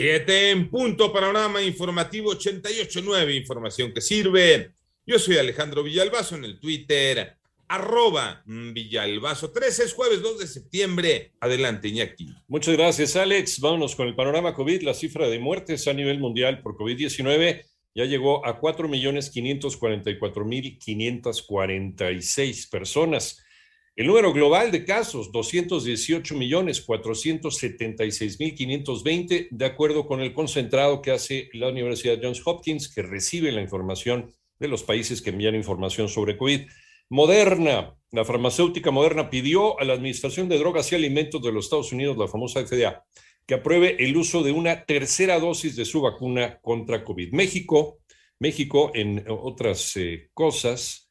Siete en punto, panorama informativo 88.9, información que sirve. Yo soy Alejandro Villalbazo en el Twitter, arroba Villalbazo. 13 es jueves 2 de septiembre. Adelante, Iñaki. Muchas gracias, Alex. Vámonos con el panorama COVID. La cifra de muertes a nivel mundial por COVID-19 ya llegó a 4.544.546 personas. El número global de casos, 218.476.520, de acuerdo con el concentrado que hace la Universidad Johns Hopkins, que recibe la información de los países que envían información sobre COVID. Moderna, la farmacéutica Moderna pidió a la Administración de Drogas y Alimentos de los Estados Unidos, la famosa FDA, que apruebe el uso de una tercera dosis de su vacuna contra COVID. México, México, en otras eh, cosas,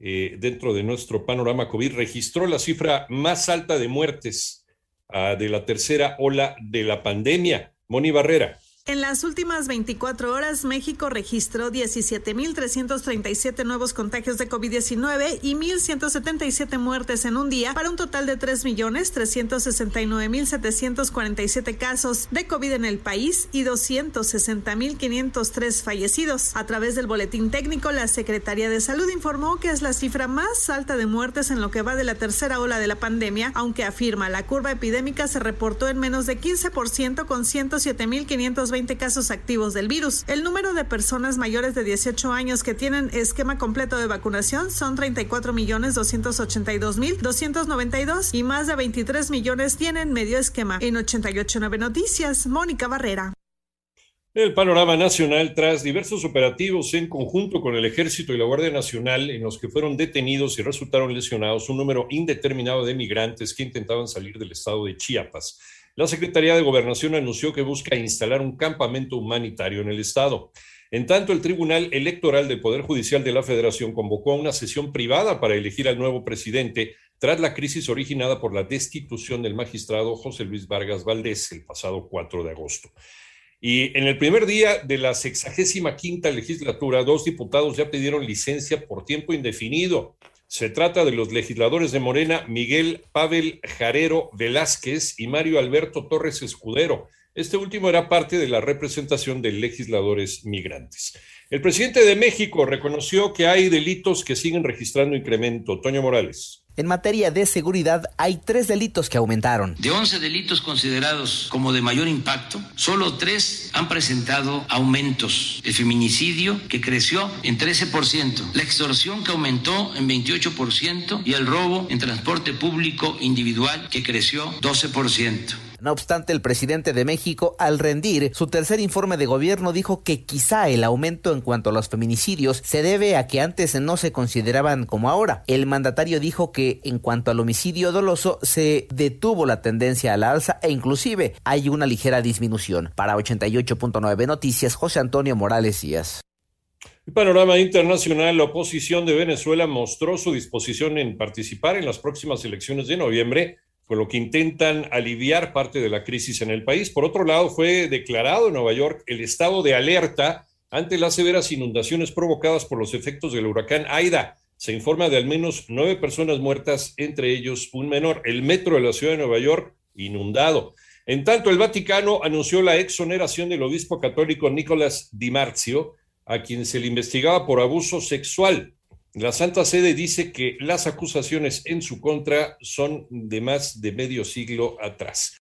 eh, dentro de nuestro panorama COVID, registró la cifra más alta de muertes uh, de la tercera ola de la pandemia. Moni Barrera. En las últimas 24 horas, México registró 17.337 nuevos contagios de COVID-19 y 1.177 muertes en un día, para un total de 3.369.747 casos de COVID en el país y 260.503 fallecidos. A través del boletín técnico, la Secretaría de Salud informó que es la cifra más alta de muertes en lo que va de la tercera ola de la pandemia, aunque afirma la curva epidémica se reportó en menos de 15% con 107.520 casos activos del virus. El número de personas mayores de 18 años que tienen esquema completo de vacunación son 34 millones 282 mil 292 y más de 23 millones tienen medio esquema. En 889 Noticias, Mónica Barrera. El panorama nacional tras diversos operativos en conjunto con el Ejército y la Guardia Nacional en los que fueron detenidos y resultaron lesionados un número indeterminado de migrantes que intentaban salir del estado de Chiapas. La Secretaría de Gobernación anunció que busca instalar un campamento humanitario en el Estado. En tanto, el Tribunal Electoral del Poder Judicial de la Federación convocó a una sesión privada para elegir al nuevo presidente tras la crisis originada por la destitución del magistrado José Luis Vargas Valdés el pasado 4 de agosto. Y en el primer día de la sexagésima quinta legislatura, dos diputados ya pidieron licencia por tiempo indefinido. Se trata de los legisladores de Morena, Miguel Pavel Jarero Velázquez y Mario Alberto Torres Escudero. Este último era parte de la representación de legisladores migrantes. El presidente de México reconoció que hay delitos que siguen registrando incremento. Toño Morales. En materia de seguridad hay tres delitos que aumentaron. De 11 delitos considerados como de mayor impacto, solo tres han presentado aumentos. El feminicidio, que creció en 13%, la extorsión, que aumentó en 28%, y el robo en transporte público individual, que creció 12%. No obstante, el presidente de México, al rendir su tercer informe de gobierno, dijo que quizá el aumento en cuanto a los feminicidios se debe a que antes no se consideraban como ahora. El mandatario dijo que en cuanto al homicidio doloso se detuvo la tendencia a la alza e inclusive hay una ligera disminución. Para 88.9 Noticias, José Antonio Morales Díaz. El panorama internacional, la oposición de Venezuela mostró su disposición en participar en las próximas elecciones de noviembre con lo que intentan aliviar parte de la crisis en el país. Por otro lado, fue declarado en Nueva York el estado de alerta ante las severas inundaciones provocadas por los efectos del huracán Aida. Se informa de al menos nueve personas muertas, entre ellos un menor. El metro de la ciudad de Nueva York inundado. En tanto, el Vaticano anunció la exoneración del obispo católico Nicolás Di Marzio, a quien se le investigaba por abuso sexual. La Santa Sede dice que las acusaciones en su contra son de más de medio siglo atrás.